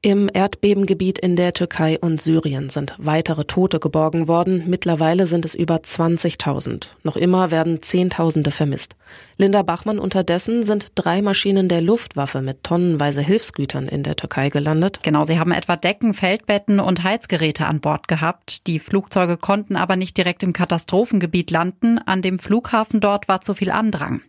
Im Erdbebengebiet in der Türkei und Syrien sind weitere Tote geborgen worden. Mittlerweile sind es über 20.000. Noch immer werden Zehntausende vermisst. Linda Bachmann unterdessen sind drei Maschinen der Luftwaffe mit tonnenweise Hilfsgütern in der Türkei gelandet. Genau, sie haben etwa Decken, Feldbetten und Heizgeräte an Bord gehabt. Die Flugzeuge konnten aber nicht direkt im Katastrophengebiet landen. An dem Flughafen dort war zu viel Andrang.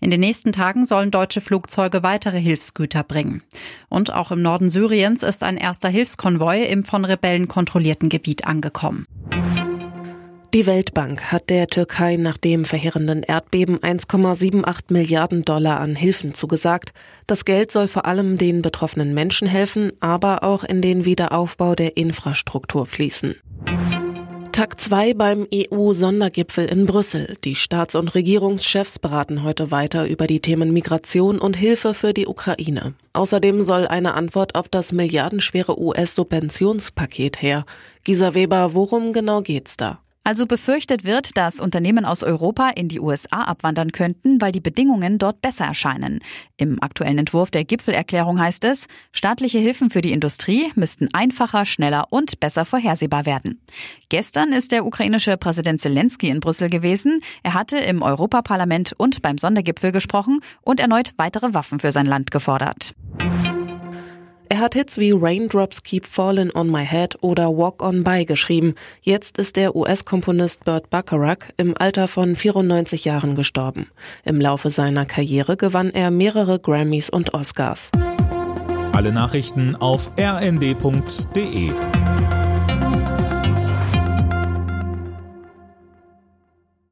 In den nächsten Tagen sollen deutsche Flugzeuge weitere Hilfsgüter bringen. Und auch im Norden Syriens Syriens ist ein erster Hilfskonvoi im von Rebellen kontrollierten Gebiet angekommen. Die Weltbank hat der Türkei nach dem verheerenden Erdbeben 1,78 Milliarden Dollar an Hilfen zugesagt. Das Geld soll vor allem den betroffenen Menschen helfen, aber auch in den Wiederaufbau der Infrastruktur fließen. Tag 2 beim EU-Sondergipfel in Brüssel. Die Staats- und Regierungschefs beraten heute weiter über die Themen Migration und Hilfe für die Ukraine. Außerdem soll eine Antwort auf das milliardenschwere US-Subventionspaket her. Gisa Weber, worum genau geht's da? Also befürchtet wird, dass Unternehmen aus Europa in die USA abwandern könnten, weil die Bedingungen dort besser erscheinen. Im aktuellen Entwurf der Gipfelerklärung heißt es, staatliche Hilfen für die Industrie müssten einfacher, schneller und besser vorhersehbar werden. Gestern ist der ukrainische Präsident Zelensky in Brüssel gewesen. Er hatte im Europaparlament und beim Sondergipfel gesprochen und erneut weitere Waffen für sein Land gefordert. Er hat Hits wie Raindrops Keep Falling on My Head oder Walk On By geschrieben. Jetzt ist der US-Komponist Burt Bacharach im Alter von 94 Jahren gestorben. Im Laufe seiner Karriere gewann er mehrere Grammys und Oscars. Alle Nachrichten auf rnd.de